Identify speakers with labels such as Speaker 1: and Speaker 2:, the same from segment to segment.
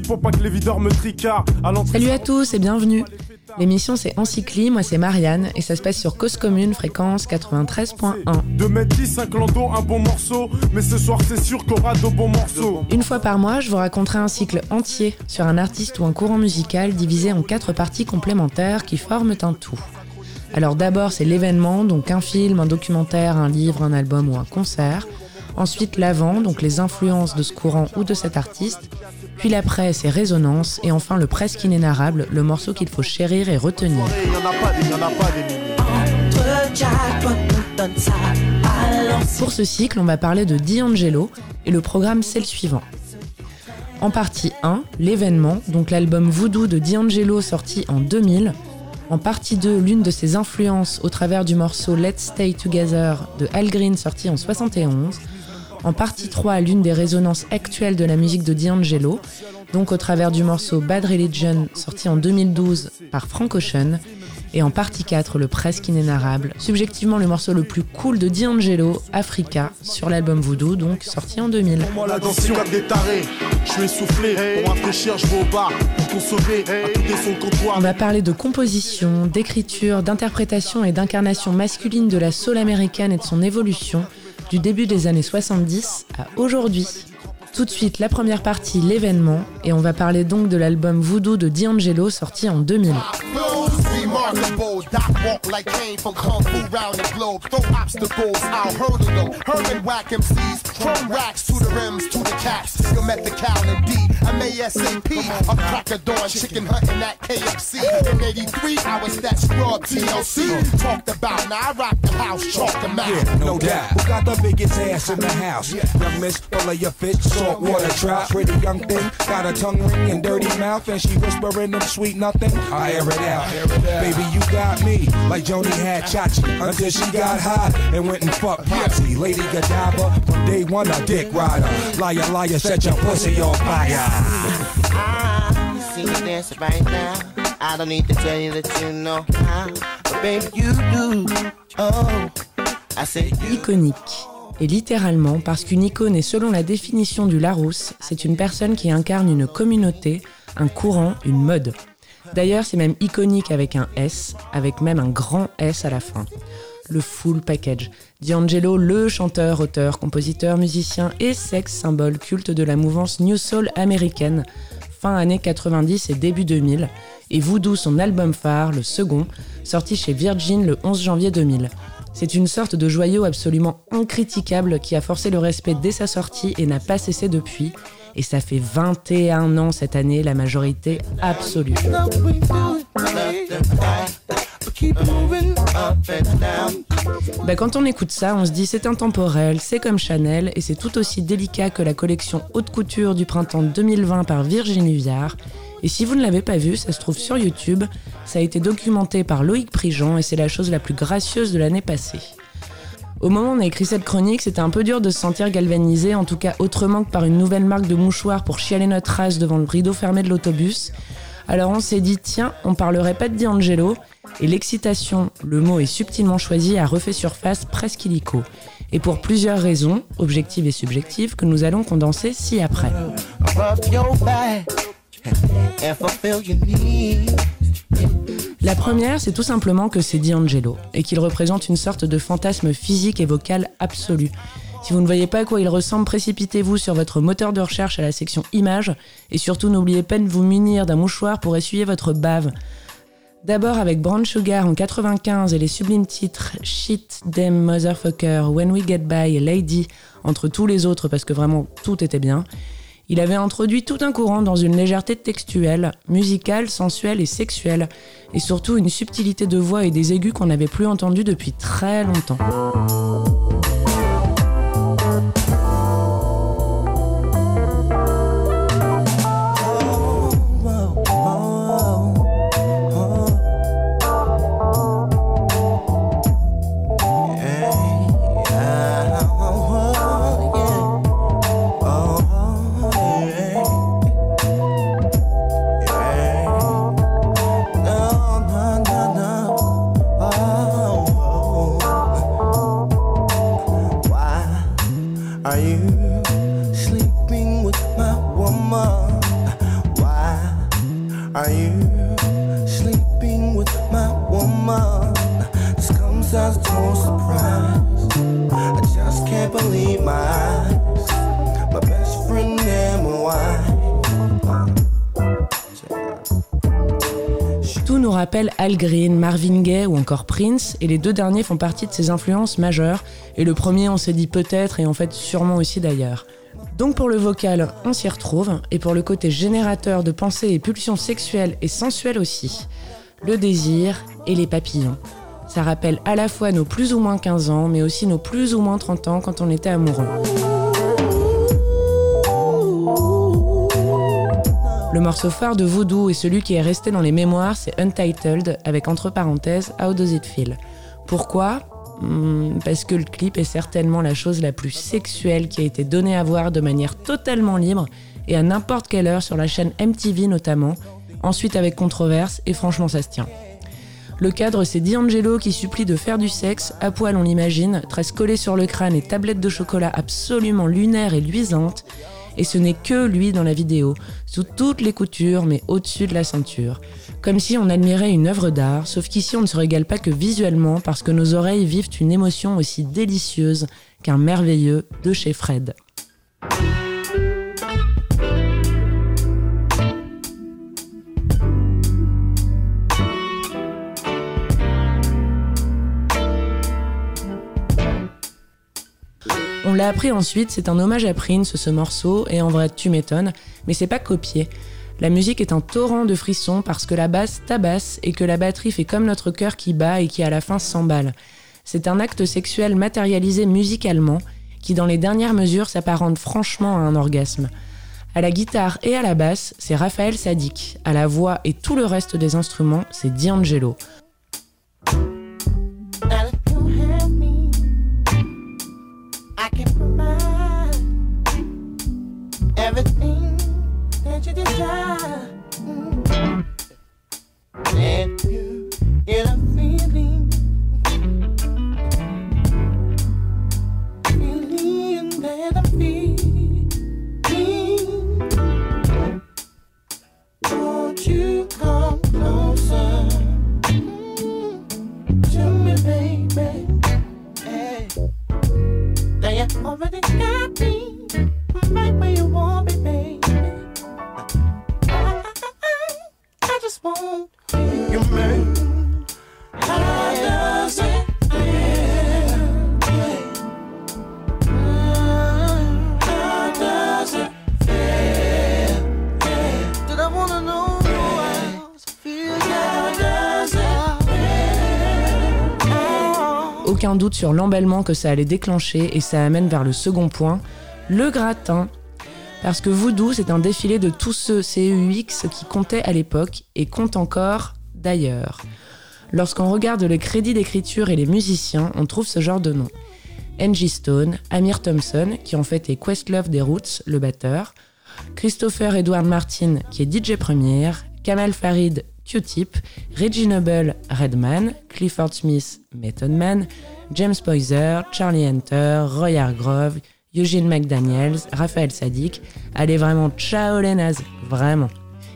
Speaker 1: Pour pas que les videurs me tricardent.
Speaker 2: Salut à tous et bienvenue. L'émission c'est Encycli, moi c'est Marianne et ça se passe sur Cause Commune, fréquence 93.1.
Speaker 1: 2 mètres 10, un clando, un bon morceau. Mais ce soir c'est sûr qu'on aura de bons morceaux.
Speaker 2: Une fois par mois, je vous raconterai un cycle entier sur un artiste ou un courant musical divisé en quatre parties complémentaires qui forment un tout. Alors d'abord c'est l'événement, donc un film, un documentaire, un livre, un album ou un concert. Ensuite l'avant, donc les influences de ce courant ou de cet artiste. Puis l'après, c'est résonance. Et enfin le presque inénarrable, le morceau qu'il faut chérir et retenir. Pour ce cycle, on va parler de D'Angelo et le programme c'est le suivant. En partie 1, l'événement, donc l'album Voodoo de D'Angelo sorti en 2000. En partie 2, l'une de ses influences au travers du morceau Let's Stay Together de Al Green sorti en 71 en partie 3 l'une des résonances actuelles de la musique de D'Angelo, donc au travers du morceau Bad Religion sorti en 2012 par Frank Ocean, et en partie 4 le presque inénarrable, subjectivement le morceau le plus cool de D'Angelo, Africa, sur l'album Voodoo, donc sorti en 2000. On va parler de composition, d'écriture, d'interprétation et d'incarnation masculine de la soul américaine et de son évolution, du début des années 70 à aujourd'hui. Tout de suite, la première partie, l'événement, et on va parler donc de l'album Voodoo de D'Angelo sorti en 2000. Remarkable. Doc walk like came from Kung Fu round the globe. Throw obstacles, I'll hurdle them. Herman whack MCs, from racks to the rims to the cats. You met the cow and D. I'm ASAP. A cracker dawn, chicken hunting at KFC. In 83, I was that scrub TLC. Talked about, now I rock the house, chalk the mouth. Yeah, no, doubt. Who got the biggest ass in the house? Yeah. Young miss, full of your fish, salt water trout. Pretty young thing, got a tongue ring and dirty mouth, and she whispering them sweet nothing. I air it out. Baby, you got me like Joni had Chachi until she got hot and went and fucked Popsy. Lady Godiva from day one a dick rider. Liar, liar, set your pussy on fire. I see you dancing right now. I don't need to tell you that you know how, but baby you do. Oh, I say Iconique. Et littéralement, parce qu'une icône est selon la définition du Larousse, c'est une personne qui incarne une communauté, un courant, une mode. D'ailleurs, c'est même iconique avec un S, avec même un grand S à la fin. Le full package. D'Angelo, le chanteur, auteur, compositeur, musicien et sexe symbole culte de la mouvance New Soul américaine, fin années 90 et début 2000, et Voodoo, son album phare, le second, sorti chez Virgin le 11 janvier 2000. C'est une sorte de joyau absolument incritiquable qui a forcé le respect dès sa sortie et n'a pas cessé depuis, et ça fait 21 ans cette année, la majorité absolue. Bah, quand on écoute ça, on se dit c'est intemporel, c'est comme Chanel et c'est tout aussi délicat que la collection haute couture du printemps 2020 par Virginie Viard. Et si vous ne l'avez pas vu, ça se trouve sur YouTube. Ça a été documenté par Loïc Prigent et c'est la chose la plus gracieuse de l'année passée. Au moment où on a écrit cette chronique, c'était un peu dur de se sentir galvanisé, en tout cas autrement que par une nouvelle marque de mouchoirs pour chialer notre race devant le rideau fermé de l'autobus. Alors on s'est dit, tiens, on parlerait pas de D'Angelo, et l'excitation, le mot est subtilement choisi, a refait surface presque illico. Et pour plusieurs raisons, objectives et subjectives, que nous allons condenser ci-après. La première, c'est tout simplement que c'est D'Angelo et qu'il représente une sorte de fantasme physique et vocal absolu. Si vous ne voyez pas à quoi il ressemble, précipitez-vous sur votre moteur de recherche à la section images et surtout n'oubliez pas de vous munir d'un mouchoir pour essuyer votre bave. D'abord avec Brown Sugar en 95 et les sublimes titres Shit, Them, Motherfucker, When We Get By Lady, entre tous les autres parce que vraiment tout était bien. Il avait introduit tout un courant dans une légèreté textuelle, musicale, sensuelle et sexuelle, et surtout une subtilité de voix et des aigus qu'on n'avait plus entendus depuis très longtemps. Rappelle Al Green, Marvin Gaye ou encore Prince, et les deux derniers font partie de ses influences majeures, et le premier on s'est dit peut-être et en fait sûrement aussi d'ailleurs. Donc pour le vocal, on s'y retrouve, et pour le côté générateur de pensées et pulsions sexuelles et sensuelles aussi, le désir et les papillons. Ça rappelle à la fois nos plus ou moins 15 ans, mais aussi nos plus ou moins 30 ans quand on était amoureux. Le morceau phare de Voodoo et celui qui est resté dans les mémoires, c'est Untitled, avec entre parenthèses How Does It Feel. Pourquoi? Hmm, Parce que le clip est certainement la chose la plus sexuelle qui a été donnée à voir de manière totalement libre et à n'importe quelle heure sur la chaîne MTV notamment, ensuite avec controverse, et franchement ça se tient. Le cadre, c'est D'Angelo qui supplie de faire du sexe, à poil on l'imagine, tresse collée sur le crâne et tablette de chocolat absolument lunaire et luisante, et ce n'est que lui dans la vidéo, sous toutes les coutures mais au-dessus de la ceinture. Comme si on admirait une œuvre d'art, sauf qu'ici on ne se régale pas que visuellement parce que nos oreilles vivent une émotion aussi délicieuse qu'un merveilleux de chez Fred. On l'a appris ensuite, c'est un hommage à Prince ce morceau, et en vrai tu m'étonnes, mais c'est pas copié. La musique est un torrent de frissons parce que la basse tabasse et que la batterie fait comme notre cœur qui bat et qui à la fin s'emballe. C'est un acte sexuel matérialisé musicalement qui dans les dernières mesures s'apparente franchement à un orgasme. À la guitare et à la basse, c'est Raphaël Sadik. À la voix et tout le reste des instruments, c'est D'Angelo. Sur l'emballement que ça allait déclencher et ça amène vers le second point, le gratin. Parce que Voodoo, c'est un défilé de tous ceux CEUX qui comptaient à l'époque et comptent encore d'ailleurs. Lorsqu'on regarde le crédit d'écriture et les musiciens, on trouve ce genre de nom. Angie Stone, Amir Thompson, qui en fait est Questlove des Roots, le batteur, Christopher Edward Martin, qui est DJ première, Kamal Farid, Q-Tip, Reggie Noble, Redman, Clifford Smith, Method Man, James Poyser, Charlie Hunter, Roy Hargrove, Eugene McDaniels, Raphaël Sadik. Allez vraiment, ciao les nazes, vraiment.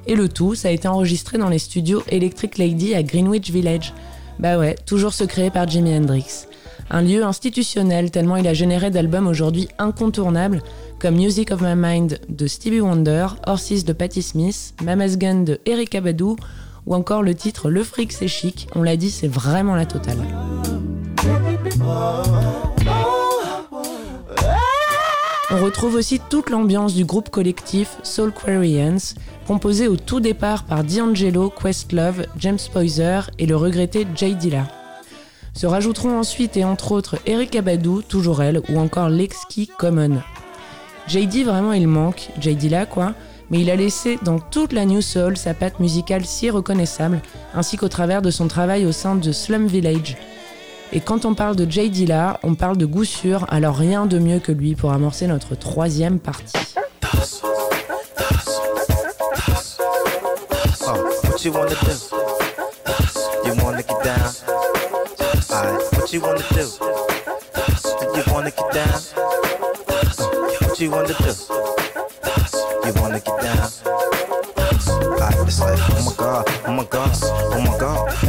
Speaker 2: Et le tout, ça a été enregistré dans les studios Electric Lady à Greenwich Village. Bah ouais, toujours secret par Jimi Hendrix. Un lieu institutionnel tellement il a généré d'albums aujourd'hui incontournables comme Music of My Mind de Stevie Wonder, Horses de Patti Smith, Mama's Gun de Erika Badu ou encore le titre Le fric c'est chic, on l'a dit, c'est vraiment la totale. On retrouve aussi toute l'ambiance du groupe collectif Soul Quarians, composé au tout départ par D'Angelo, Questlove, James Poyser et le regretté Jay Dilla. Se rajouteront ensuite et entre autres Eric Abadou, toujours elle, ou encore Lexki Common. JD vraiment il manque, Jay Dilla quoi, mais il a laissé dans toute la New Soul sa patte musicale si reconnaissable, ainsi qu'au travers de son travail au sein de Slum Village. Et quand on parle de Jay Dilla, on parle de goût sûr, alors rien de mieux que lui pour amorcer notre troisième partie.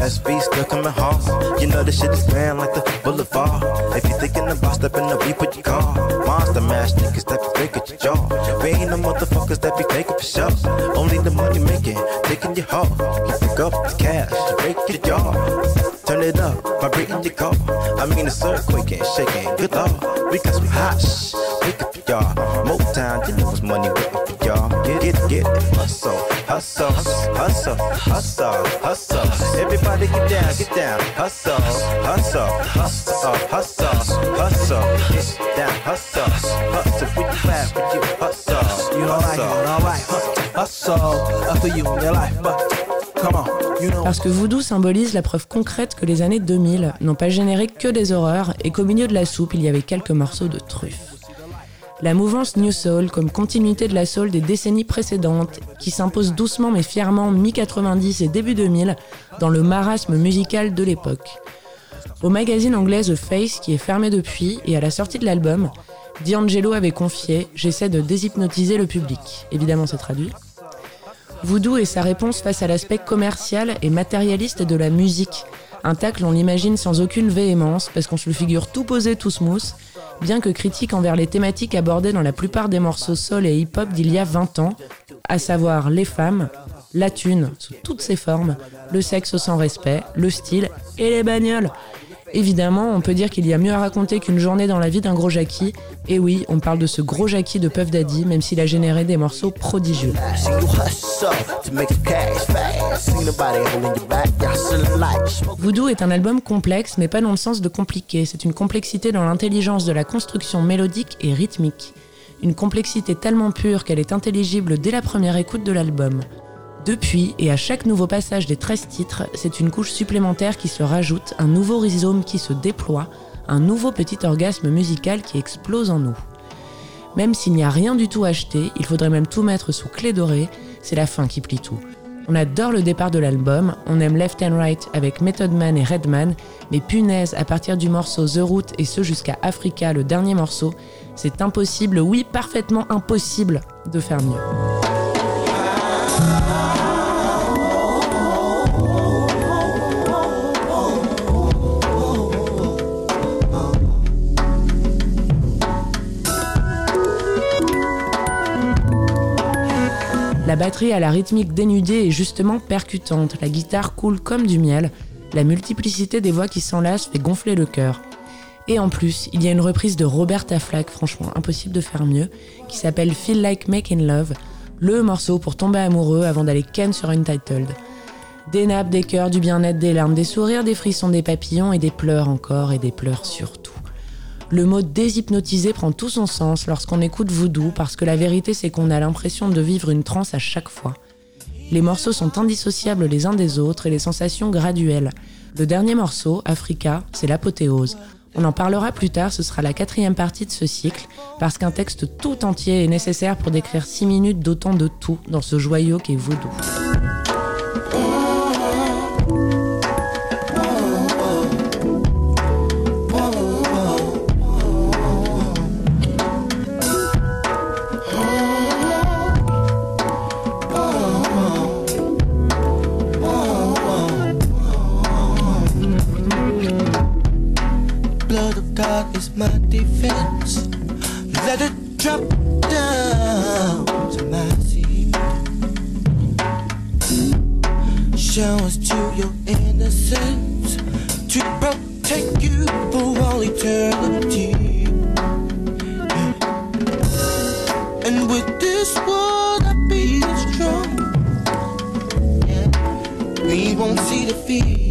Speaker 3: SV still coming hard. You know this shit is grand like the boulevard. If you thinking about stepping up, we put your car. Monster mash niggas that be fake at your jaw. We ain't no motherfuckers that be faking for sure. Only the money making, taking your heart. You pick up the cash, break your jaw. Turn it up, vibrating your car. I mean, it's earthquaking, shaking. Good lord, we hot. Shh, wake up y'all. Motown, you know it's money for y'all. Get it, get it, hustle, hustle, hustle, hustle, hustle. Everybody get down, get down. Hustle, hustle, hustle, hustle, hustle. Get down, hustle, hustle. Where you at? Where you hustle?
Speaker 4: You don't like it, alright. Hustle, up for you in your life, but.
Speaker 2: Parce que Voodoo symbolise la preuve concrète que les années 2000 n'ont pas généré que des horreurs et qu'au milieu de la soupe, il y avait quelques morceaux de truffes. La mouvance New Soul, comme continuité de la soul des décennies précédentes, qui s'impose doucement mais fièrement mi-90 et début 2000 dans le marasme musical de l'époque. Au magazine anglais The Face, qui est fermé depuis, et à la sortie de l'album, D'Angelo avait confié J'essaie de déshypnotiser le public. Évidemment, c'est traduit. Voodoo est sa réponse face à l'aspect commercial et matérialiste de la musique. Un tacle, on l'imagine sans aucune véhémence, parce qu'on se le figure tout posé, tout smooth, bien que critique envers les thématiques abordées dans la plupart des morceaux soul et hip-hop d'il y a 20 ans, à savoir les femmes, la thune sous toutes ses formes, le sexe sans respect, le style et les bagnoles. Évidemment, on peut dire qu'il y a mieux à raconter qu'une journée dans la vie d'un gros Jackie. Et oui, on parle de ce gros Jackie de Puff Daddy, même s'il a généré des morceaux prodigieux. Voodoo est un album complexe, mais pas dans le sens de compliqué. C'est une complexité dans l'intelligence de la construction mélodique et rythmique. Une complexité tellement pure qu'elle est intelligible dès la première écoute de l'album. Depuis, et à chaque nouveau passage des 13 titres, c'est une couche supplémentaire qui se rajoute, un nouveau rhizome qui se déploie, un nouveau petit orgasme musical qui explose en nous. Même s'il n'y a rien du tout acheté, il faudrait même tout mettre sous clé dorée, c'est la fin qui plie tout. On adore le départ de l'album, on aime Left and Right avec Method Man et Redman, mais punaise, à partir du morceau The Route et ce jusqu'à Africa, le dernier morceau, c'est impossible, oui, parfaitement impossible de faire mieux. La batterie à la rythmique dénudée est justement percutante, la guitare coule comme du miel, la multiplicité des voix qui s'enlacent fait gonfler le cœur. Et en plus, il y a une reprise de Roberta Flack, franchement impossible de faire mieux, qui s'appelle Feel Like Making Love, le morceau pour tomber amoureux avant d'aller ken sur Untitled. Des nappes, des cœurs, du bien-être, des larmes, des sourires, des frissons, des papillons et des pleurs encore et des pleurs surtout. Le mot déshypnotisé prend tout son sens lorsqu'on écoute Voodoo parce que la vérité c'est qu'on a l'impression de vivre une transe à chaque fois. Les morceaux sont indissociables les uns des autres et les sensations graduelles. Le dernier morceau, Africa, c'est l'apothéose. On en parlera plus tard, ce sera la quatrième partie de ce cycle, parce qu'un texte tout entier est nécessaire pour décrire six minutes d'autant de tout dans ce joyau qu'est Voodoo.
Speaker 5: heart is my defense. Let it drop down to my seat. Show us to your innocence to protect you for all eternity. And with this
Speaker 2: world, I be strong. We won't see defeat.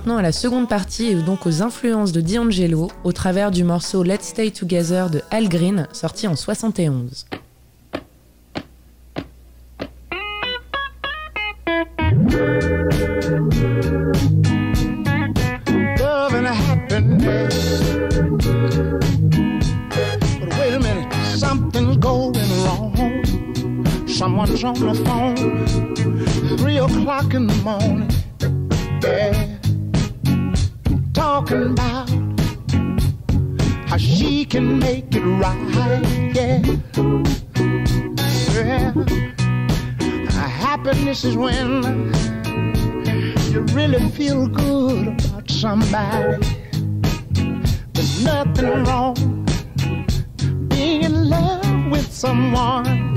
Speaker 2: Maintenant à la seconde partie et donc aux influences de D'Angelo au travers du morceau Let's Stay Together de Al Green sorti en 71.
Speaker 5: Nothing wrong being in love with someone.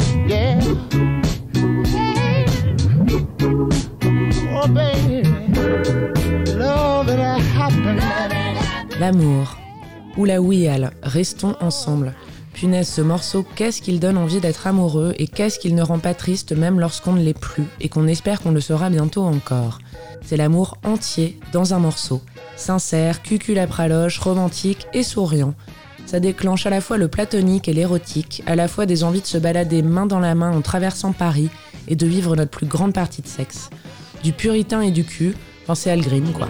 Speaker 2: L'amour. Oula oui Al, restons ensemble. Punaise, ce morceau, qu'est-ce qu'il donne envie d'être amoureux et qu'est-ce qu'il ne rend pas triste même lorsqu'on ne l'est plus et qu'on espère qu'on le sera bientôt encore. C'est l'amour entier dans un morceau. Sincère, cuculapraloche, romantique et souriant. Ça déclenche à la fois le platonique et l'érotique, à la fois des envies de se balader main dans la main en traversant Paris et de vivre notre plus grande partie de sexe. Du puritain et du cul, pensez Al Green quoi.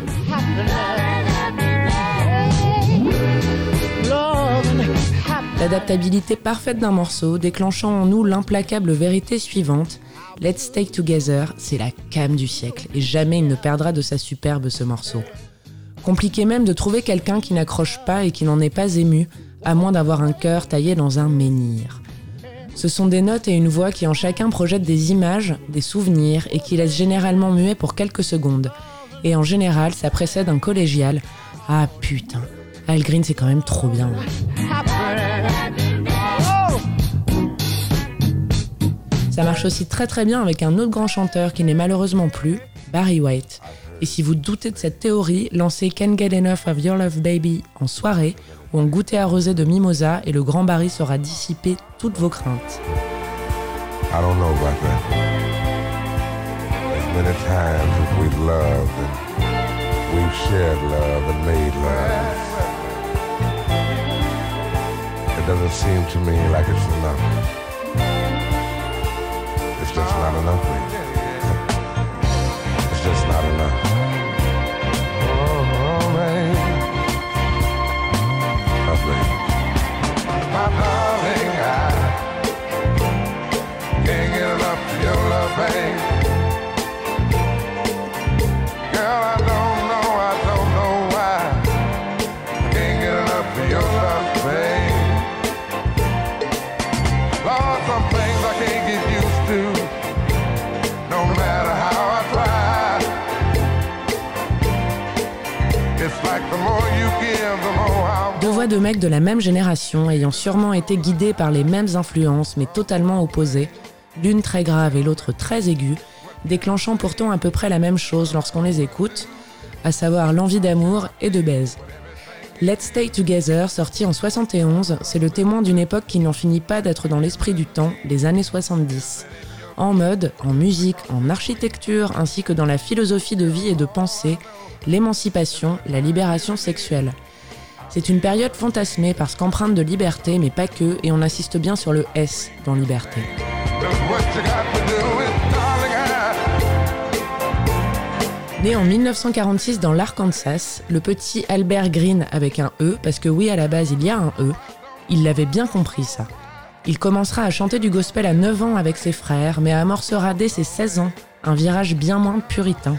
Speaker 2: L'adaptabilité parfaite d'un morceau, déclenchant en nous l'implacable vérité suivante Let's Stay Together, c'est la cam du siècle, et jamais il ne perdra de sa superbe ce morceau. Compliqué même de trouver quelqu'un qui n'accroche pas et qui n'en est pas ému, à moins d'avoir un cœur taillé dans un menhir. Ce sont des notes et une voix qui en chacun projettent des images, des souvenirs et qui laissent généralement muet pour quelques secondes. Et en général, ça précède un collégial. Ah putain, Al Green c'est quand même trop bien. Ça marche aussi très très bien avec un autre grand chanteur qui n'est malheureusement plus, Barry White. Et si vous doutez de cette théorie, lancez Can't Get Enough of Your Love Baby en soirée ou en goûter arrosé de mimosa et le grand Barry saura dissiper toutes vos craintes. It doesn't seem to me like it's enough. It's just not enough, voix de mecs de la même génération ayant sûrement été guidés par les mêmes influences mais totalement opposées, l'une très grave et l'autre très aiguë, déclenchant pourtant à peu près la même chose lorsqu'on les écoute, à savoir l'envie d'amour et de baise. Let's Stay Together, sorti en 71, c'est le témoin d'une époque qui n'en finit pas d'être dans l'esprit du temps, les années 70. En mode, en musique, en architecture, ainsi que dans la philosophie de vie et de pensée, l'émancipation, la libération sexuelle. C'est une période fantasmée parce qu'empreinte de liberté, mais pas que, et on insiste bien sur le S dans liberté. Né en 1946 dans l'Arkansas, le petit Albert Green avec un E, parce que oui, à la base il y a un E, il l'avait bien compris ça. Il commencera à chanter du gospel à 9 ans avec ses frères, mais amorcera dès ses 16 ans un virage bien moins puritain.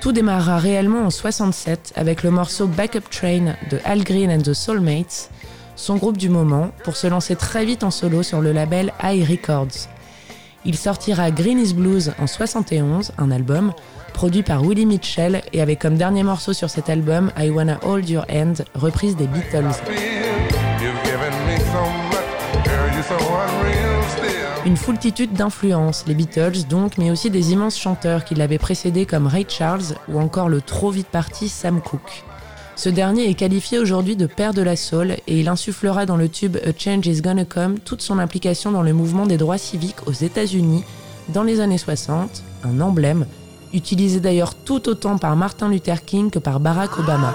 Speaker 2: Tout démarrera réellement en 67 avec le morceau Backup Train de Al Green and the Soulmates, son groupe du moment, pour se lancer très vite en solo sur le label High Records. Il sortira Green is Blues en 71, un album, produit par Willie Mitchell et avec comme dernier morceau sur cet album I Wanna Hold Your Hand, reprise des Beatles. Une foultitude d'influences, les Beatles donc, mais aussi des immenses chanteurs qui l'avaient précédé comme Ray Charles ou encore le trop vite parti Sam Cooke. Ce dernier est qualifié aujourd'hui de père de la soul et il insufflera dans le tube A Change is Gonna Come toute son implication dans le mouvement des droits civiques aux États-Unis dans les années 60, un emblème, utilisé d'ailleurs tout autant par Martin Luther King que par Barack Obama.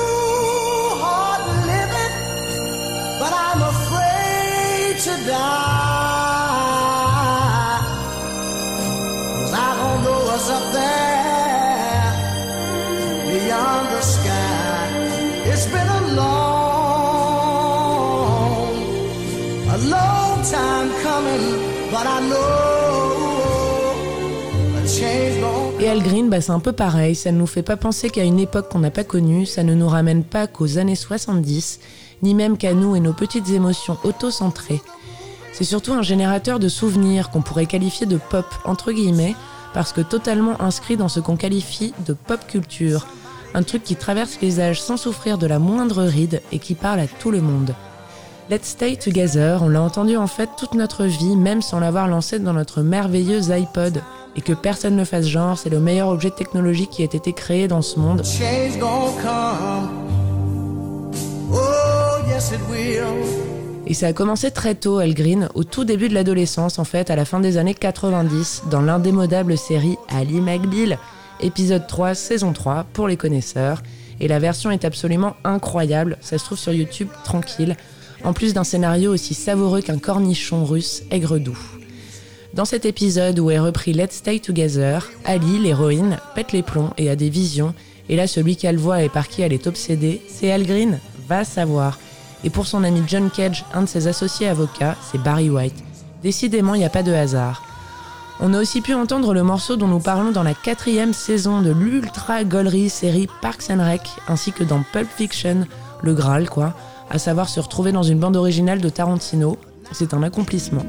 Speaker 2: Et Al Green, bah c'est un peu pareil, ça ne nous fait pas penser qu'à une époque qu'on n'a pas connue, ça ne nous ramène pas qu'aux années 70, ni même qu'à nous et nos petites émotions auto-centrées. C'est surtout un générateur de souvenirs qu'on pourrait qualifier de pop, entre guillemets, parce que totalement inscrit dans ce qu'on qualifie de pop culture, un truc qui traverse les âges sans souffrir de la moindre ride et qui parle à tout le monde. Let's Stay Together, on l'a entendu en fait toute notre vie, même sans l'avoir lancé dans notre merveilleuse iPod. Et que personne ne fasse genre, c'est le meilleur objet technologique qui ait été créé dans ce monde. Et ça a commencé très tôt, Al Green, au tout début de l'adolescence, en fait, à la fin des années 90, dans l'indémodable série Ali McBeal, épisode 3, saison 3, pour les connaisseurs. Et la version est absolument incroyable, ça se trouve sur YouTube tranquille, en plus d'un scénario aussi savoureux qu'un cornichon russe aigre-doux. Dans cet épisode où est repris Let's Stay Together, Ali, l'héroïne, pète les plombs et a des visions, et là celui qu'elle voit et par qui elle est obsédée, c'est Al Green, va savoir. Et pour son ami John Cage, un de ses associés avocats, c'est Barry White. Décidément, il n'y a pas de hasard. On a aussi pu entendre le morceau dont nous parlons dans la quatrième saison de l'ultra gollerie série Parks and Rec, ainsi que dans Pulp Fiction, le Graal quoi, à savoir se retrouver dans une bande originale de Tarantino. C'est un accomplissement.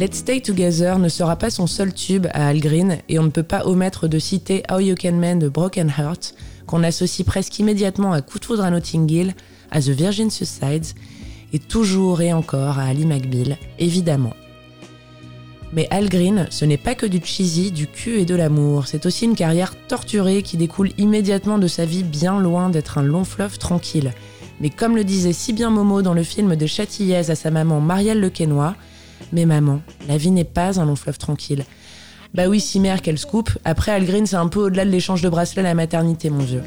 Speaker 2: Let's Stay Together ne sera pas son seul tube à Al Green et on ne peut pas omettre de citer How You Can Mend de Broken Heart, qu'on associe presque immédiatement à Coup à Notting Hill, à The Virgin Suicides et toujours et encore à Ali McBeal, évidemment. Mais Al Green, ce n'est pas que du cheesy, du cul et de l'amour, c'est aussi une carrière torturée qui découle immédiatement de sa vie bien loin d'être un long fleuve tranquille. Mais comme le disait si bien Momo dans le film de Châtillaise à sa maman Marielle Lequesnois, mais maman, la vie n'est pas un long fleuve tranquille. Bah oui, si mère, qu'elle scoop. Après, Algreen, c'est un peu au-delà de l'échange de bracelets à la maternité, mon vieux.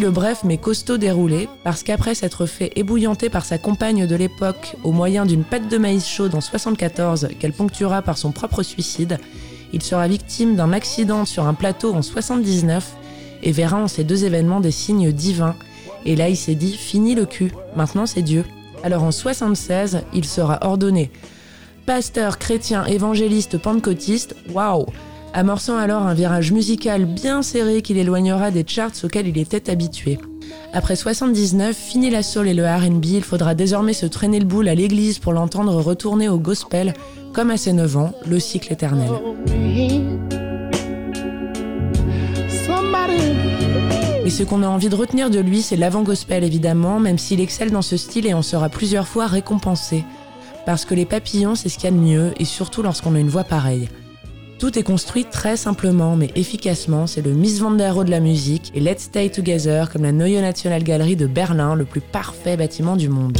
Speaker 2: Le bref mais costaud déroulé, parce qu'après s'être fait ébouillanter par sa compagne de l'époque au moyen d'une pâte de maïs chaude en 74 qu'elle ponctuera par son propre suicide, il sera victime d'un accident sur un plateau en 79 et verra en ces deux événements des signes divins. Et là, il s'est dit fini le cul, maintenant c'est Dieu. Alors en 76, il sera ordonné pasteur chrétien évangéliste pentecôtiste. Waouh amorçant alors un virage musical bien serré qui l'éloignera des charts auxquels il était habitué. Après 79, fini la soul et le RB, il faudra désormais se traîner le boule à l'église pour l'entendre retourner au gospel, comme à ses 9 ans, le cycle éternel. Mais Et ce qu'on a envie de retenir de lui, c'est l'avant-gospel évidemment, même s'il excelle dans ce style et en sera plusieurs fois récompensé. Parce que les papillons, c'est ce qu'il y a de mieux, et surtout lorsqu'on a une voix pareille. Tout est construit très simplement mais efficacement, c'est le Miss Van de la musique et Let's Stay Together comme la Neue National Gallery de Berlin, le plus parfait bâtiment du monde.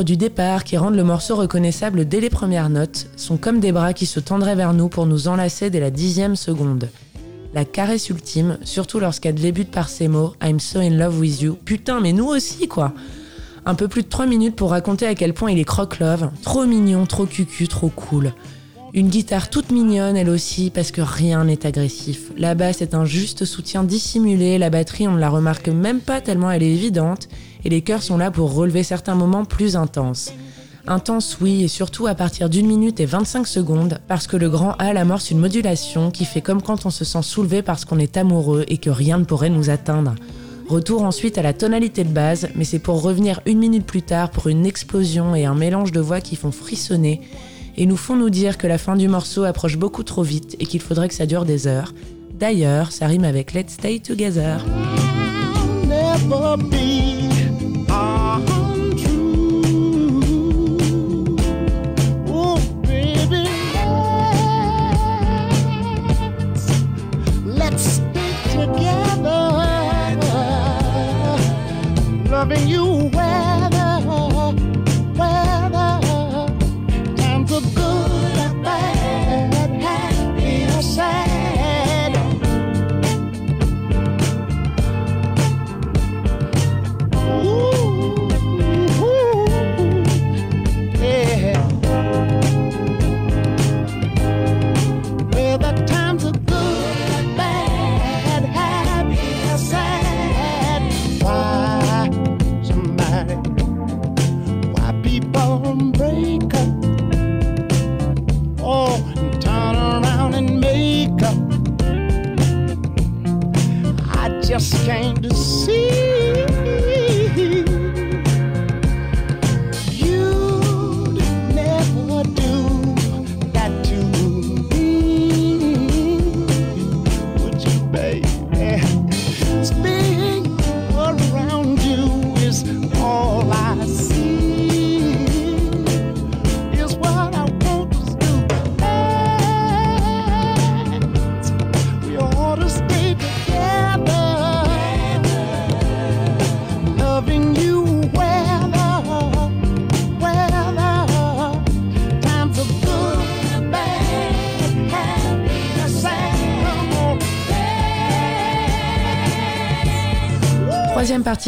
Speaker 2: Du départ qui rendent le morceau reconnaissable dès les premières notes sont comme des bras qui se tendraient vers nous pour nous enlacer dès la dixième seconde. La caresse ultime, surtout lorsqu'elle débute par ces mots I'm so in love with you. Putain, mais nous aussi quoi Un peu plus de 3 minutes pour raconter à quel point il est croque-love, trop mignon, trop cucu, trop cool. Une guitare toute mignonne, elle aussi, parce que rien n'est agressif. La basse est un juste soutien dissimulé, la batterie on ne la remarque même pas tellement elle est évidente, et les chœurs sont là pour relever certains moments plus intenses. Intense oui, et surtout à partir d'une minute et 25 secondes, parce que le grand A amorce une modulation qui fait comme quand on se sent soulevé parce qu'on est amoureux et que rien ne pourrait nous atteindre. Retour ensuite à la tonalité de base, mais c'est pour revenir une minute plus tard pour une explosion et un mélange de voix qui font frissonner et nous font nous dire que la fin du morceau approche beaucoup trop vite et qu'il faudrait que ça dure des heures. D'ailleurs, ça rime avec Let's Stay Together. Loving you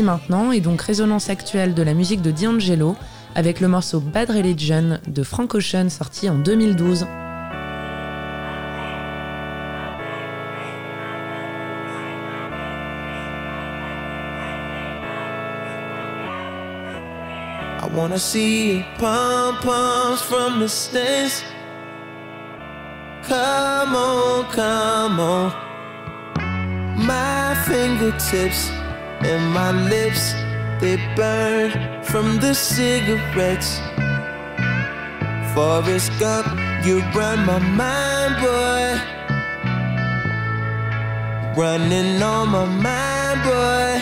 Speaker 2: Maintenant, et donc résonance actuelle de la musique de D'Angelo, avec le morceau Bad Religion de Frank Ocean sorti en 2012. I wanna see from the. Come on, come on. My fingertips and my lips they burn from the cigarettes. Forrest Gump, you run my mind, boy. Running on my mind, boy.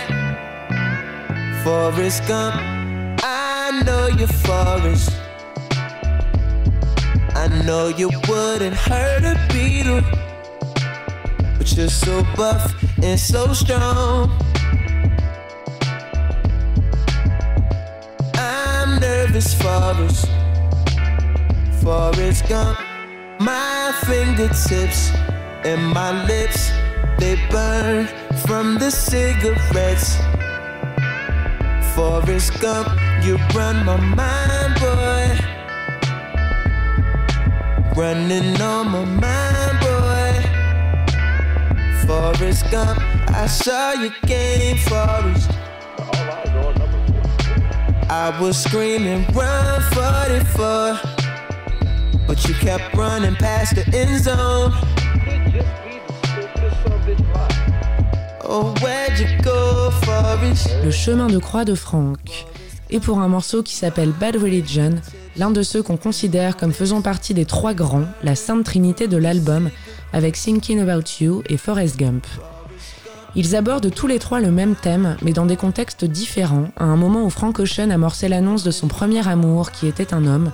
Speaker 2: Forrest Gump, I know you're Forrest. I know you wouldn't hurt a beetle, but you're so buff and so strong. Nervous Forrest, Forrest Gump. My fingertips and my lips, they burn from the cigarettes. Forrest Gump, you run my mind, boy. Running on my mind, boy. Forrest Gump, I saw you game, Forrest. I was screaming, run 44.
Speaker 4: but you kept running past the end zone. Oh?
Speaker 2: Le chemin de croix de Frank. Et pour un morceau qui s'appelle Bad Religion, l'un de ceux qu'on considère comme faisant partie des trois grands, la sainte trinité de l'album, avec Thinking About You et Forrest Gump. Ils abordent tous les trois le même thème, mais dans des contextes différents, à un moment où Frank Ocean amorçait l'annonce de son premier amour, qui était un homme,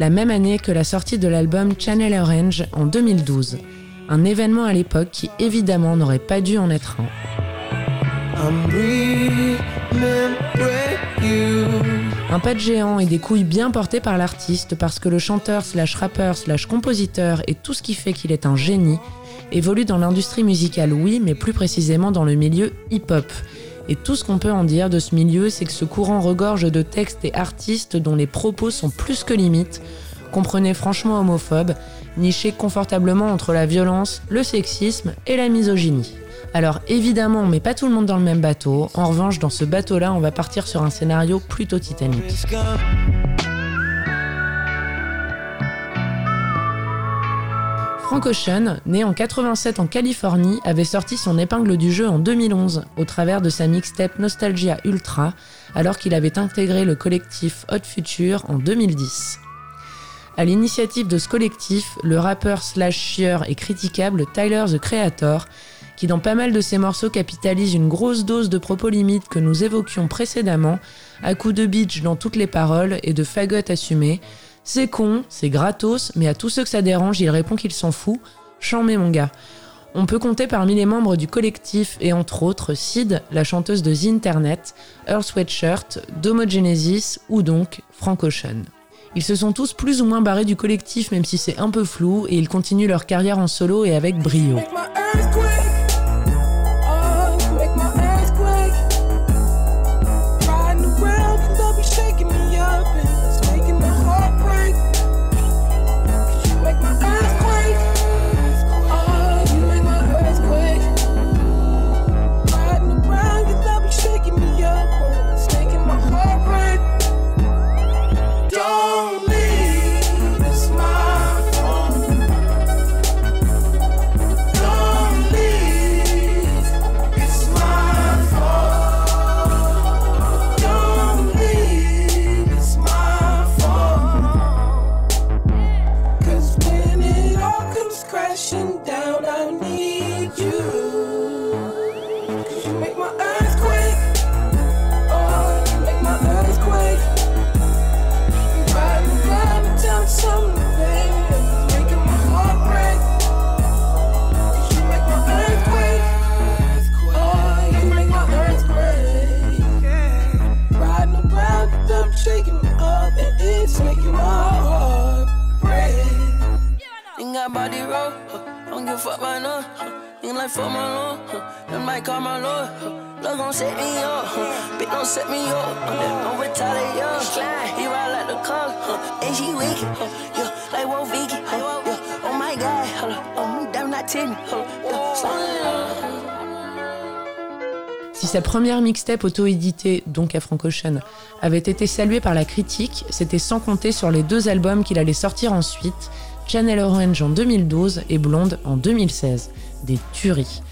Speaker 2: la même année que la sortie de l'album Channel Orange en 2012. Un événement à l'époque qui évidemment n'aurait pas dû en être un. Un pas de géant et des couilles bien portées par l'artiste parce que le chanteur slash rappeur slash compositeur et tout ce qui fait qu'il est un génie évolue dans l'industrie musicale, oui, mais plus précisément dans le milieu hip-hop. Et tout ce qu'on peut en dire de ce milieu, c'est que ce courant regorge de textes et artistes dont les propos sont plus que limites, comprenez franchement homophobes, nichés confortablement entre la violence, le sexisme et la misogynie. Alors évidemment, on met pas tout le monde dans le même bateau. En revanche, dans ce bateau-là, on va partir sur un scénario plutôt titanique. Frank Ocean, né en 87 en Californie, avait sorti son épingle du jeu en 2011 au travers de sa mixtape Nostalgia Ultra, alors qu'il avait intégré le collectif Hot Future en 2010. À l'initiative de ce collectif, le rappeur slash chieur et critiquable Tyler the Creator, qui dans pas mal de ses morceaux capitalise une grosse dose de propos limites que nous évoquions précédemment, à coups de bitch dans toutes les paroles et de fagottes assumées, c'est con, c'est gratos, mais à tous ceux que ça dérange, il répond qu'il s'en fout. Chambé mon gars. On peut compter parmi les membres du collectif et entre autres Sid, la chanteuse de The Internet, Earl Sweatshirt, Domogenesis ou donc Frank Ocean. Ils se sont tous plus ou moins barrés du collectif même si c'est un peu flou et ils continuent leur carrière en solo et avec brio. Si sa première mixtape auto-éditée, donc à Frank Ocean, avait été saluée par la critique, c'était sans compter sur les deux albums qu'il allait sortir ensuite, Channel Orange en 2012 et Blonde en 2016. Des tueries.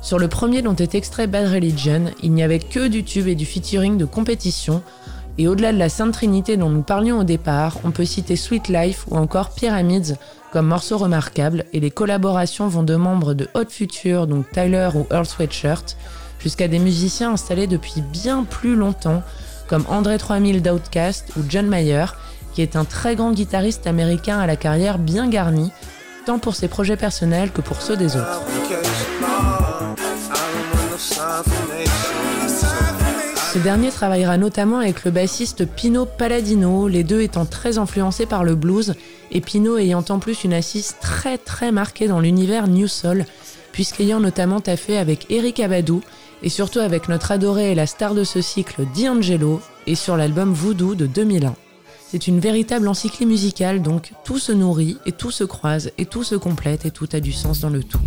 Speaker 2: Sur le premier dont est extrait Bad Religion, il n'y avait que du tube et du featuring de compétition, et au-delà de la Sainte Trinité dont nous parlions au départ, on peut citer Sweet Life ou encore Pyramids comme morceaux remarquables, et les collaborations vont de membres de Hot Future, donc Tyler ou Earl Sweatshirt, jusqu'à des musiciens installés depuis bien plus longtemps, comme André 3000 d'Outcast ou John Mayer, qui est un très grand guitariste américain à la carrière bien garnie, tant pour ses projets personnels que pour ceux des autres. Ce dernier travaillera notamment avec le bassiste Pino Palladino, les deux étant très influencés par le blues, et Pino ayant en plus une assise très très marquée dans l'univers New Soul, puisqu'ayant notamment taffé avec Eric Abadou, et surtout avec notre adoré et la star de ce cycle D'Angelo, et sur l'album Voodoo de 2001. C'est une véritable encyclie musicale, donc tout se nourrit, et tout se croise, et tout se complète, et tout a du sens dans le tout.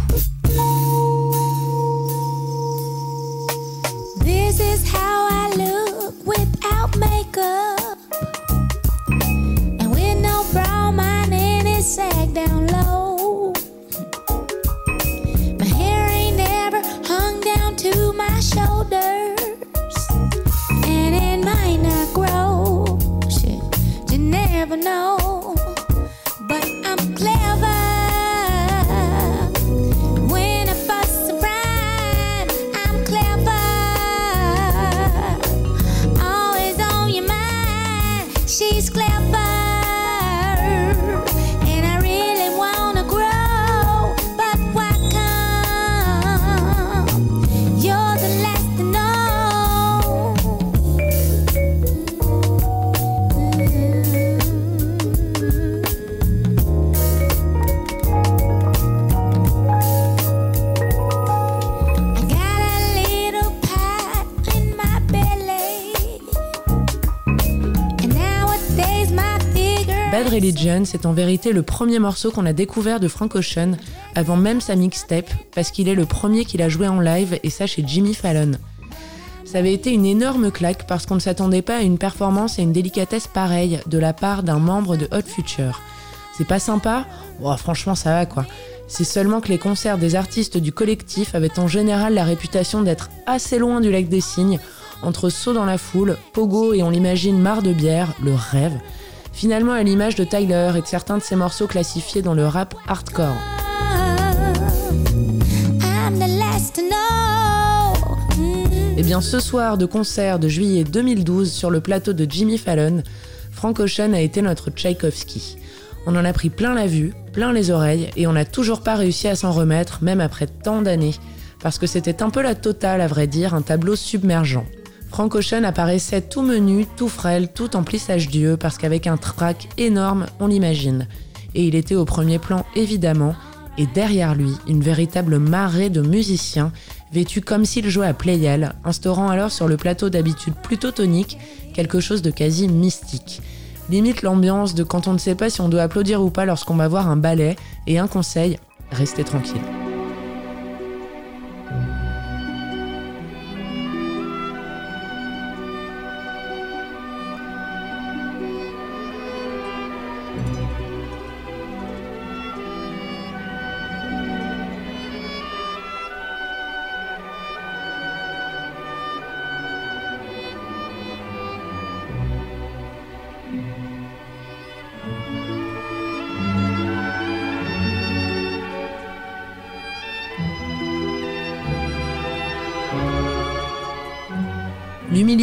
Speaker 2: C'est en vérité le premier morceau qu'on a découvert de Frank Ocean, avant même sa mixtape, parce qu'il est le premier qu'il a joué en live, et ça chez Jimmy Fallon. Ça avait été une énorme claque parce qu'on ne s'attendait pas à une performance et une délicatesse pareille de la part d'un membre de Hot Future. C'est pas sympa? Oh, Franchement, ça va quoi. C'est seulement que les concerts des artistes du collectif avaient en général la réputation d'être assez loin du lac des cygnes, entre saut dans la foule, pogo et on l'imagine marre de bière, le rêve. Finalement à l'image de Tyler et de certains de ses morceaux classifiés dans le rap hardcore. Et eh bien ce soir de concert de juillet 2012 sur le plateau de Jimmy Fallon, Frank Ocean a été notre Tchaïkovski. On en a pris plein la vue, plein les oreilles, et on n'a toujours pas réussi à s'en remettre, même après tant d'années, parce que c'était un peu la totale, à vrai dire, un tableau submergent. Frank Ocean apparaissait tout menu, tout frêle, tout en plissage d'yeux, parce qu'avec un trac énorme, on l'imagine. Et il était au premier plan, évidemment, et derrière lui, une véritable marée de musiciens, vêtus comme s'ils jouaient à Playel, instaurant alors sur le plateau d'habitude plutôt tonique quelque chose de quasi mystique. Limite l'ambiance de quand on ne sait pas si on doit applaudir ou pas lorsqu'on va voir un ballet, et un conseil, restez tranquille.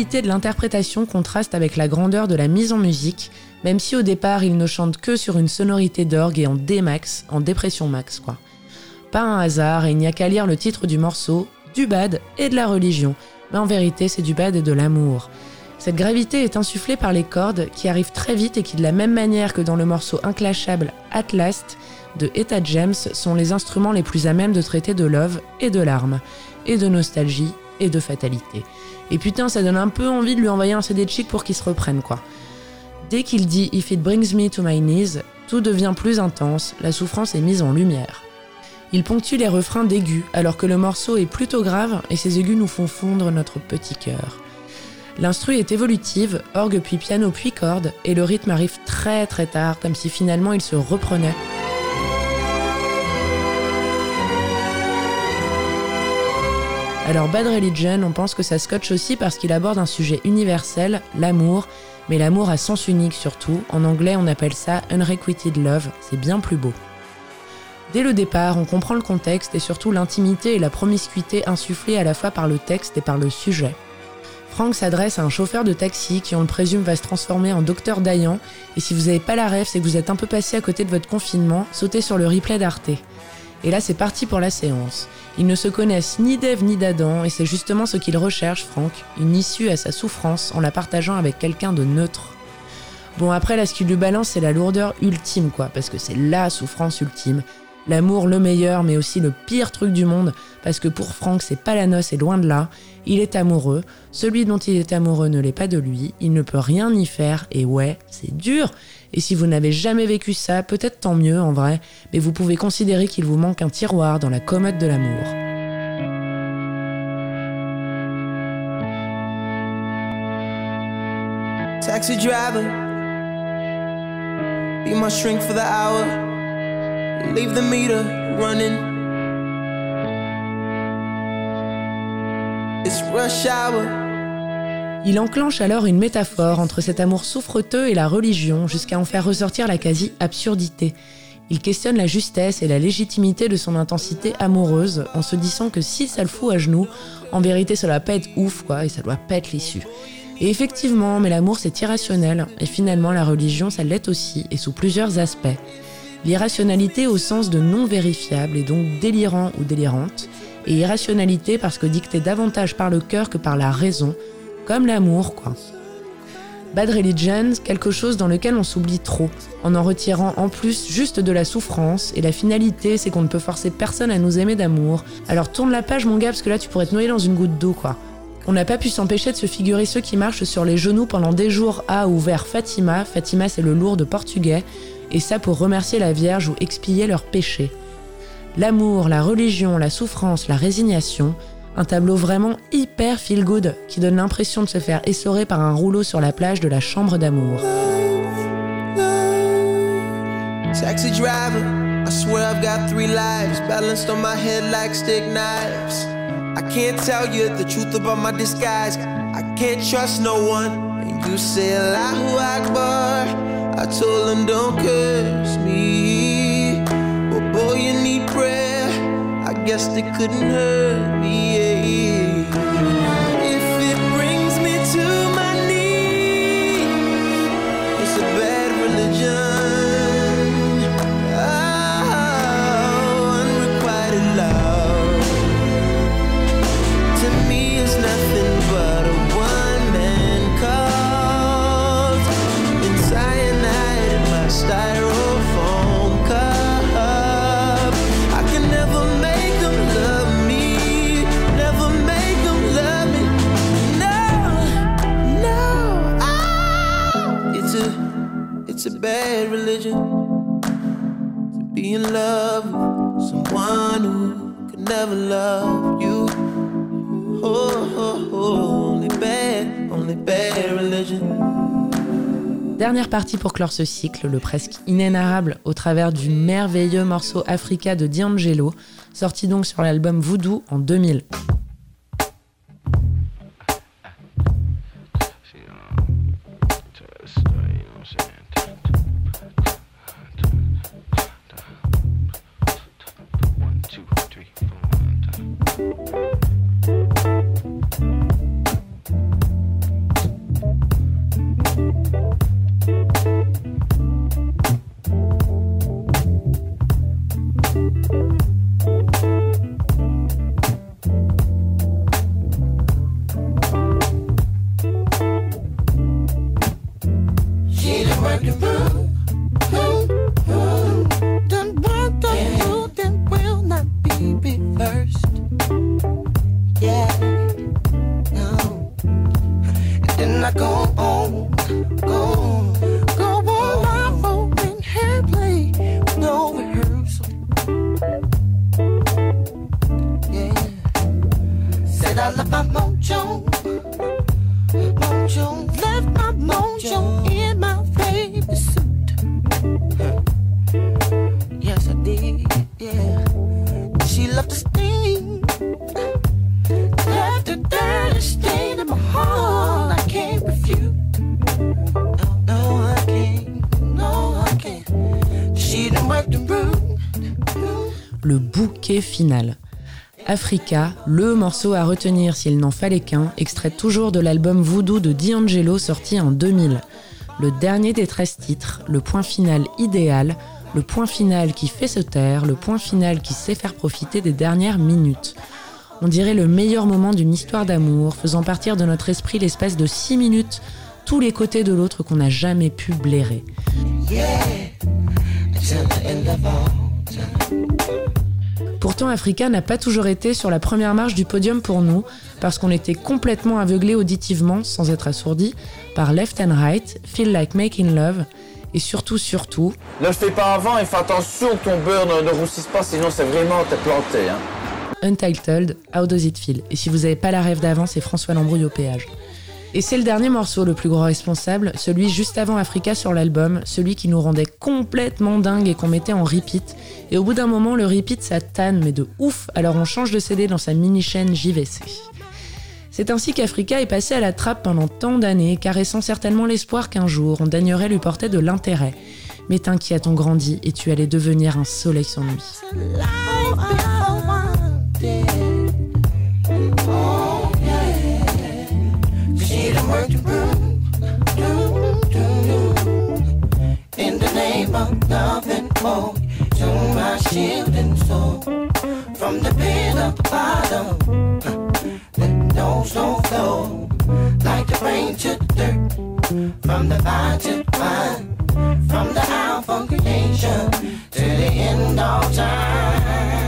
Speaker 2: L'humilité de l'interprétation contraste avec la grandeur de la mise en musique, même si au départ il ne chante que sur une sonorité d'orgue et en D max, en dépression max quoi. Pas un hasard, et il n'y a qu'à lire le titre du morceau, du bad et de la religion, mais en vérité c'est du bad et de l'amour. Cette gravité est insufflée par les cordes qui arrivent très vite et qui de la même manière que dans le morceau inclashable At Last de Etta James sont les instruments les plus à même de traiter de love et de larmes, et de nostalgie et de fatalité. Et putain, ça donne un peu envie de lui envoyer un CD de chic pour qu'il se reprenne, quoi. Dès qu'il dit If it brings me to my knees, tout devient plus intense, la souffrance est mise en lumière. Il ponctue les refrains d'aigus, alors que le morceau est plutôt grave et ses aigus nous font fondre notre petit cœur. L'instru est évolutive, orgue puis piano puis corde, et le rythme arrive très très tard, comme si finalement il se reprenait Alors Bad Religion, on pense que ça scotche aussi parce qu'il aborde un sujet universel, l'amour, mais l'amour à sens unique surtout. En anglais, on appelle ça unrequited love, c'est bien plus beau. Dès le départ, on comprend le contexte et surtout l'intimité et la promiscuité insufflées à la fois par le texte et par le sujet. Frank s'adresse à un chauffeur de taxi qui, on le présume, va se transformer en docteur Dayan. Et si vous n'avez pas la rêve, c'est que vous êtes un peu passé à côté de votre confinement, sautez sur le replay d'Arte. Et là, c'est parti pour la séance. Ils ne se connaissent ni d'Ève ni d'Adam, et c'est justement ce qu'il recherche, Franck, une issue à sa souffrance en la partageant avec quelqu'un de neutre. Bon, après, là, ce qui lui balance, c'est la lourdeur ultime, quoi, parce que c'est la souffrance ultime. L'amour le meilleur, mais aussi le pire truc du monde, parce que pour Franck, c'est pas la noce et loin de là. Il est amoureux, celui dont il est amoureux ne l'est pas de lui, il ne peut rien y faire, et ouais, c'est dur. Et si vous n'avez jamais vécu ça, peut-être tant mieux en vrai, mais vous pouvez considérer qu'il vous manque un tiroir dans la commode de l'amour. Taxi driver, be my shrink for the hour, leave the meter running. It's rush hour. Il enclenche alors une métaphore entre cet amour souffreteux et la religion jusqu'à en faire ressortir la quasi-absurdité. Il questionne la justesse et la légitimité de son intensité amoureuse en se disant que si ça le fout à genoux, en vérité ça doit pas être ouf quoi et ça doit pas être l'issue. Et effectivement, mais l'amour c'est irrationnel et finalement la religion ça l'est aussi et sous plusieurs aspects. L'irrationalité au sens de non vérifiable et donc délirant ou délirante, et irrationalité parce que dictée davantage par le cœur que par la raison, comme l'amour, quoi. Bad Religion, quelque chose dans lequel on s'oublie trop, en en retirant en plus juste de la souffrance, et la finalité, c'est qu'on ne peut forcer personne à nous aimer d'amour. Alors tourne la page, mon gars, parce que là, tu pourrais te noyer dans une goutte d'eau, quoi. On n'a pas pu s'empêcher de se figurer ceux qui marchent sur les genoux pendant des jours à ou vers Fatima. Fatima, c'est le lourd de portugais. Et ça pour remercier la Vierge ou expier leurs péchés. L'amour, la religion, la souffrance, la résignation. Un tableau vraiment hyper feel good qui donne l'impression de se faire essorer par un rouleau sur la plage de la chambre d'amour.
Speaker 6: Taxi driver, I swear I've got three lives balanced on my head like stick knives. I can't tell you the truth about my disguise. I can't trust no one. And you say Allahu Akbar. I told them don't curse me. But boy, you need prayer. I guess they couldn't hurt me.
Speaker 2: Dernière partie pour clore ce cycle, le presque inénarrable au travers du merveilleux morceau Africa de D'Angelo, sorti donc sur l'album Voodoo en 2000. Africa, le morceau à retenir s'il n'en fallait qu'un, extrait toujours de l'album Voodoo de D'Angelo sorti en 2000. Le dernier des 13 titres, le point final idéal, le point final qui fait se taire, le point final qui sait faire profiter des dernières minutes. On dirait le meilleur moment d'une histoire d'amour, faisant partir de notre esprit l'espace de 6 minutes tous les côtés de l'autre qu'on n'a jamais pu blairer. Pourtant, Africa n'a pas toujours été sur la première marche du podium pour nous, parce qu'on était complètement aveuglés auditivement, sans être assourdis, par Left and Right, Feel Like Making Love, et surtout, surtout.
Speaker 7: Ne le fais pas avant et fais attention que ton beurre ne, roussisse pas, sinon c'est vraiment t'es planté. Hein.
Speaker 2: Untitled, How Does It Feel? Et si vous n'avez pas la rêve d'avant, c'est François Lambrouille au péage. Et c'est le dernier morceau le plus gros responsable, celui juste avant Africa sur l'album, celui qui nous rendait complètement dingue et qu'on mettait en repeat. Et au bout d'un moment, le repeat ça mais de ouf, alors on change de CD dans sa mini-chaîne JVC. C'est ainsi qu'Africa est passé à la trappe pendant tant d'années, caressant certainement l'espoir qu'un jour on daignerait lui porter de l'intérêt. Mais t'inquiète, on grandit et tu allais devenir un soleil sans nuit. Love and more, to my shield and soul. From the pit of the bottom, let knows no flow. Like the rain to the dirt, from the vine to the vine. From the alpha creation to the end of time.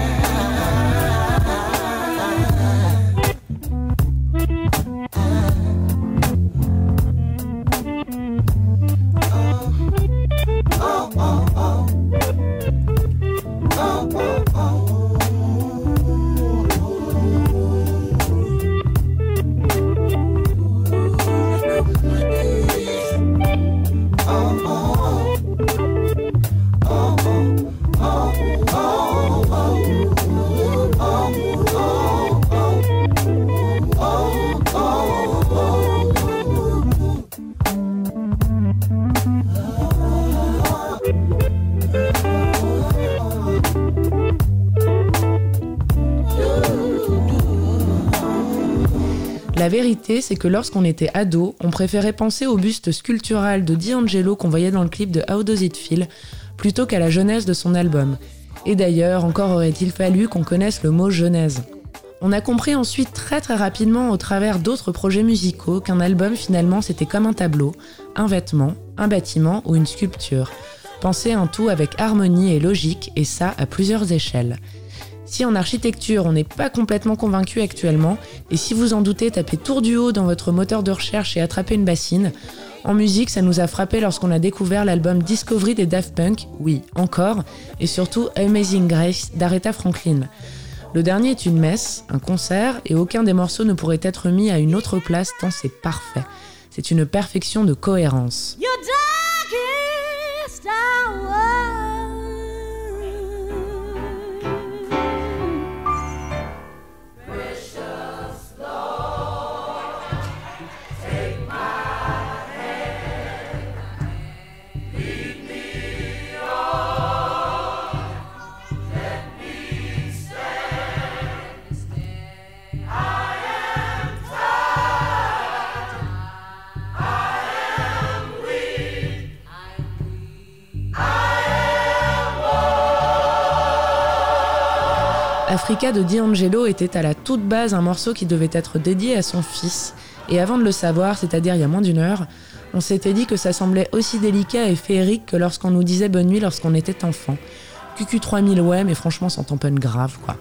Speaker 2: C'est que lorsqu'on était ado, on préférait penser au buste sculptural de D'Angelo qu'on voyait dans le clip de How Does It Feel, plutôt qu'à la genèse de son album. Et d'ailleurs, encore aurait-il fallu qu'on connaisse le mot genèse. On a compris ensuite très très rapidement au travers d'autres projets musicaux qu'un album finalement c'était comme un tableau, un vêtement, un bâtiment ou une sculpture. Penser un tout avec harmonie et logique et ça à plusieurs échelles. Si en architecture on n'est pas complètement convaincu actuellement, et si vous en doutez, tapez tour du haut dans votre moteur de recherche et attrapez une bassine. En musique, ça nous a frappé lorsqu'on a découvert l'album Discovery des Daft Punk, oui, encore, et surtout Amazing Grace d'Aretha Franklin. Le dernier est une messe, un concert, et aucun des morceaux ne pourrait être mis à une autre place tant c'est parfait. C'est une perfection de cohérence. Africa de D'Angelo était à la toute base un morceau qui devait être dédié à son fils, et avant de le savoir, c'est-à-dire il y a moins d'une heure, on s'était dit que ça semblait aussi délicat et féerique que lorsqu'on nous disait bonne nuit lorsqu'on était enfant. QQ3000 ouais, mais franchement sans tamponne grave quoi.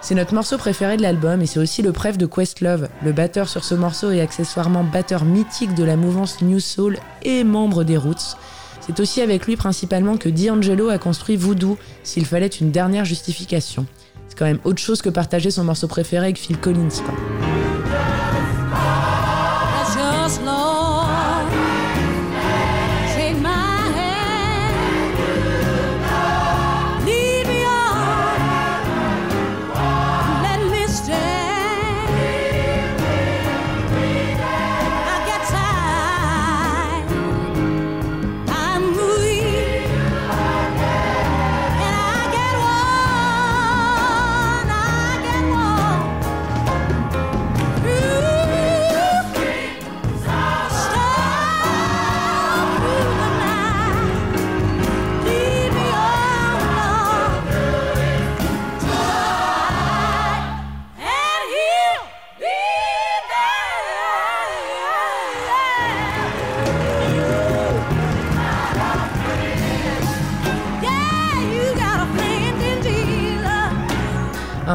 Speaker 2: C'est notre morceau préféré de l'album et c'est aussi le préf de Questlove. Le batteur sur ce morceau est accessoirement batteur mythique de la mouvance New Soul et membre des Roots. C'est aussi avec lui principalement que D'Angelo a construit Voodoo, s'il fallait une dernière justification c'est quand même autre chose que partager son morceau préféré avec Phil Collins.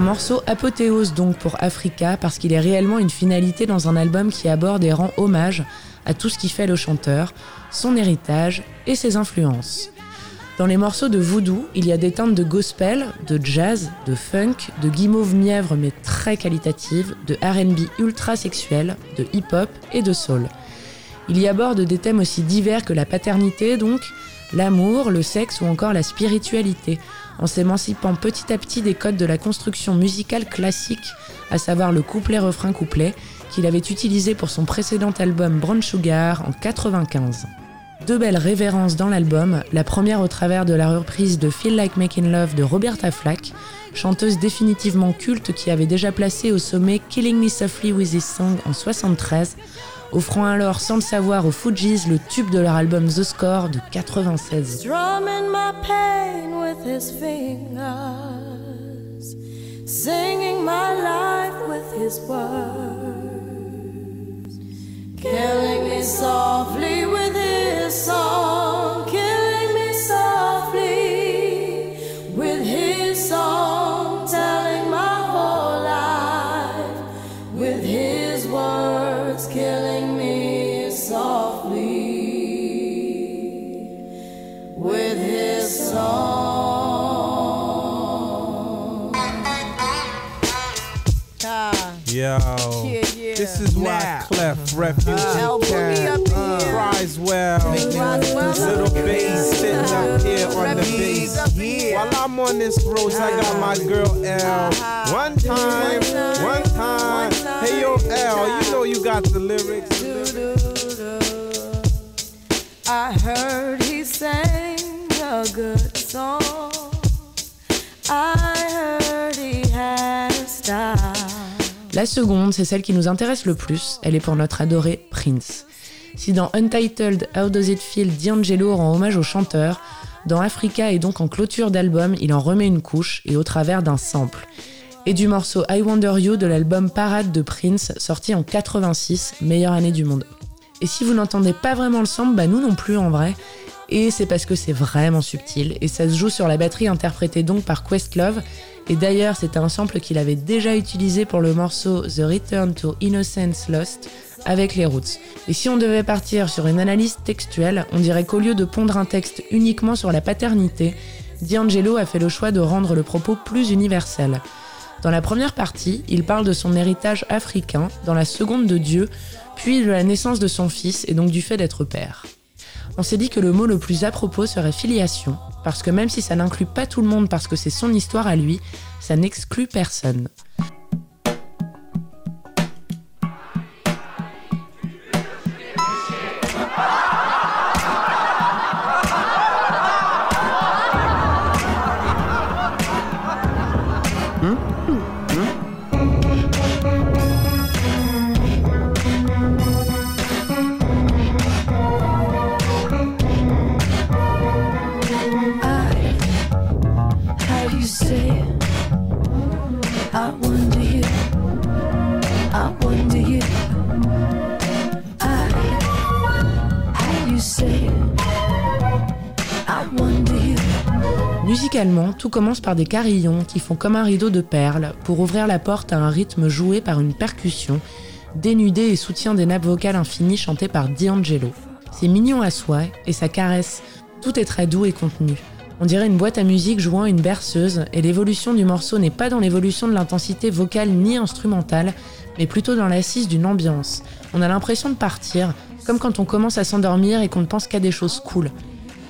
Speaker 2: Morceau apothéose donc pour Africa parce qu'il est réellement une finalité dans un album qui aborde et rend hommage à tout ce qui fait le chanteur, son héritage et ses influences. Dans les morceaux de voodoo, il y a des teintes de gospel, de jazz, de funk, de guimauve mièvre mais très qualitative, de RB ultra sexuel, de hip-hop et de soul. Il y aborde des thèmes aussi divers que la paternité donc, l'amour, le sexe ou encore la spiritualité, en s'émancipant petit à petit des codes de la construction musicale classique, à savoir le couplet-refrain-couplet, qu'il avait utilisé pour son précédent album Brown Sugar en 95. Deux belles révérences dans l'album, la première au travers de la reprise de Feel Like Making Love de Roberta Flack, chanteuse définitivement culte qui avait déjà placé au sommet Killing Me Softly with This Song en 73, offrant alors sans le savoir aux Fujis le tube de leur album The Score de 96.
Speaker 8: Drumming my pain with his fingers, singing my life with his words, killing me softly with his song, killing
Speaker 9: Yo, yeah, yeah. this is why nah. Clef Refugee uh, uh, cries well. Little bass sitting up here on the bass. While I'm on this road, I got my girl L. Uh-huh. One time, one time. Hey yo L, you know you got the lyrics.
Speaker 8: I heard he sang
Speaker 2: La seconde, c'est celle qui nous intéresse le plus, elle est pour notre adoré Prince. Si dans Untitled How Does It Feel, D'Angelo rend hommage au chanteur, dans Africa et donc en clôture d'album, il en remet une couche et au travers d'un sample. Et du morceau I Wonder You de l'album Parade de Prince, sorti en 86, meilleure année du monde. Et si vous n'entendez pas vraiment le sample, bah nous non plus en vrai. Et c'est parce que c'est vraiment subtil et ça se joue sur la batterie interprétée donc par Questlove. Et d'ailleurs, c'était un sample qu'il avait déjà utilisé pour le morceau The Return to Innocence Lost avec les Roots. Et si on devait partir sur une analyse textuelle, on dirait qu'au lieu de pondre un texte uniquement sur la paternité, D'Angelo a fait le choix de rendre le propos plus universel. Dans la première partie, il parle de son héritage africain, dans la seconde de Dieu, puis de la naissance de son fils et donc du fait d'être père. On s'est dit que le mot le plus à propos serait filiation, parce que même si ça n'inclut pas tout le monde parce que c'est son histoire à lui, ça n'exclut personne. Musicalement, tout commence par des carillons qui font comme un rideau de perles pour ouvrir la porte à un rythme joué par une percussion, dénudé et soutient des nappes vocales infinies chantées par D'Angelo. C'est mignon à soi et ça caresse, tout est très doux et contenu. On dirait une boîte à musique jouant une berceuse et l'évolution du morceau n'est pas dans l'évolution de l'intensité vocale ni instrumentale, mais plutôt dans l'assise d'une ambiance. On a l'impression de partir, comme quand on commence à s'endormir et qu'on ne pense qu'à des choses cool.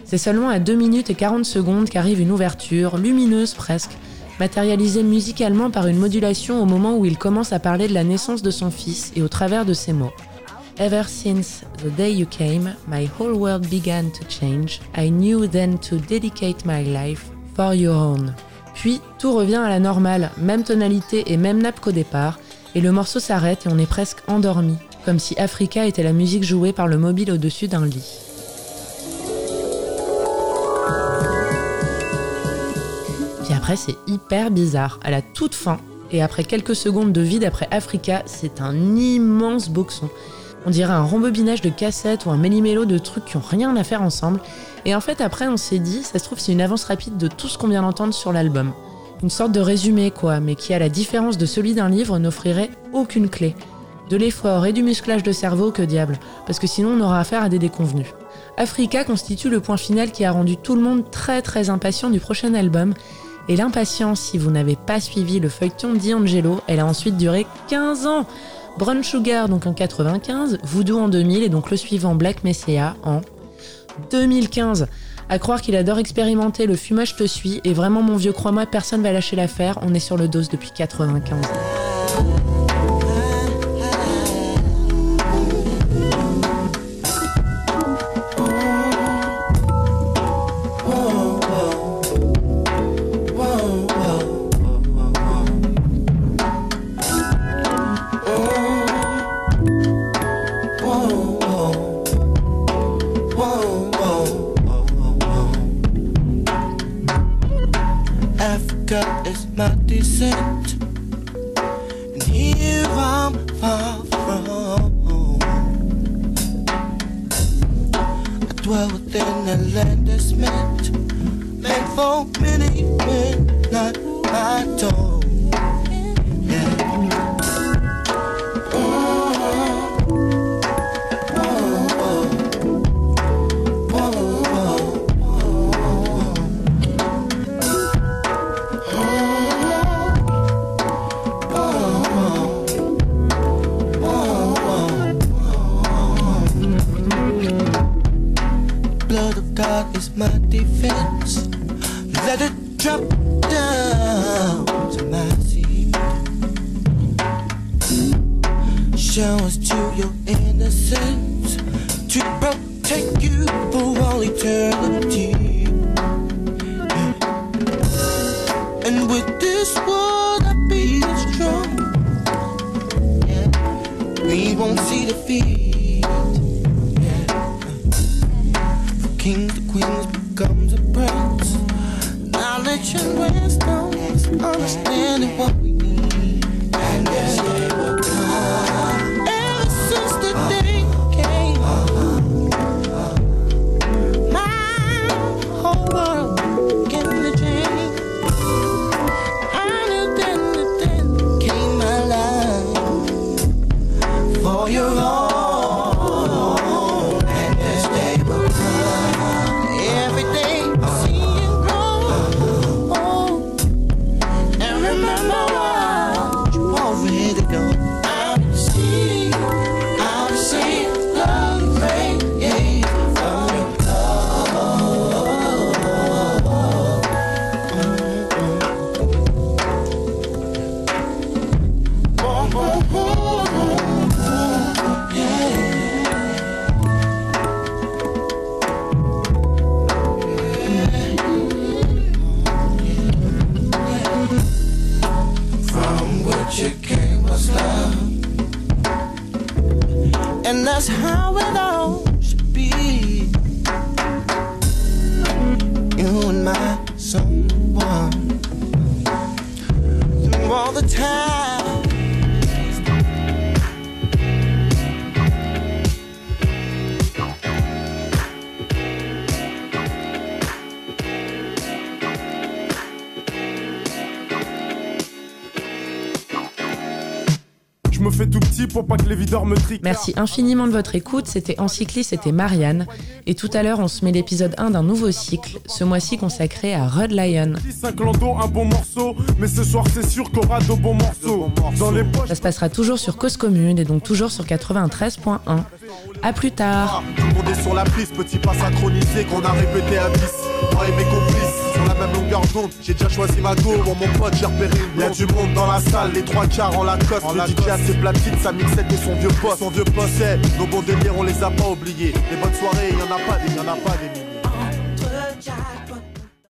Speaker 2: C'est seulement à 2 minutes et 40 secondes qu'arrive une ouverture, lumineuse presque, matérialisée musicalement par une modulation au moment où il commence à parler de la naissance de son fils et au travers de ces mots. Ever since the day you came, my whole world began to change. I knew then to dedicate my life for your own. Puis tout revient à la normale, même tonalité et même nappe qu'au départ, et le morceau s'arrête et on est presque endormi, comme si Africa était la musique jouée par le mobile au-dessus d'un lit. Après, c'est hyper bizarre. À la toute fin, et après quelques secondes de vide après Africa, c'est un immense boxon. On dirait un rembobinage de cassettes ou un méli-mélo de trucs qui ont rien à faire ensemble. Et en fait, après, on s'est dit, ça se trouve, c'est une avance rapide de tout ce qu'on vient d'entendre sur l'album. Une sorte de résumé, quoi, mais qui, à la différence de celui d'un livre, n'offrirait aucune clé. De l'effort et du musclage de cerveau, que diable, parce que sinon on aura affaire à des déconvenus. Africa constitue le point final qui a rendu tout le monde très très impatient du prochain album, et l'impatience, si vous n'avez pas suivi le feuilleton d'Angelo, elle a ensuite duré 15 ans. Brown Sugar donc en 95, Voodoo en 2000 et donc le suivant Black Messiah en 2015. À croire qu'il adore expérimenter, le fumage te suit et vraiment mon vieux crois-moi, personne va lâcher l'affaire, on est sur le dos depuis 95. Merci infiniment de votre écoute. C'était Encycli, c'était Marianne. Et tout à l'heure, on se met l'épisode 1 d'un nouveau cycle, ce mois-ci consacré à Red Lion.
Speaker 1: 5 lando, un bon morceau. Mais ce soir, c'est sûr qu'on aura de bons morceaux. Dans les poches.
Speaker 2: Ça se passera toujours sur Cause Commune et donc toujours sur 93.1. À plus tard.
Speaker 10: Tout le monde est sur la piste, petit pas synchronisé qu'on a répété à 10. La j'ai déjà choisi ma go. Pour mon pote, j'ai repéré une Y'a du monde dans la salle, les trois quarts en Lacoste. En le DJ a ses platines, sa mixette et son vieux poste. Son vieux poste, c'est nos bons délires, on les a pas oubliés. Les bonnes soirées, y'en a pas des, y'en a pas des milliers.
Speaker 6: Entre Jack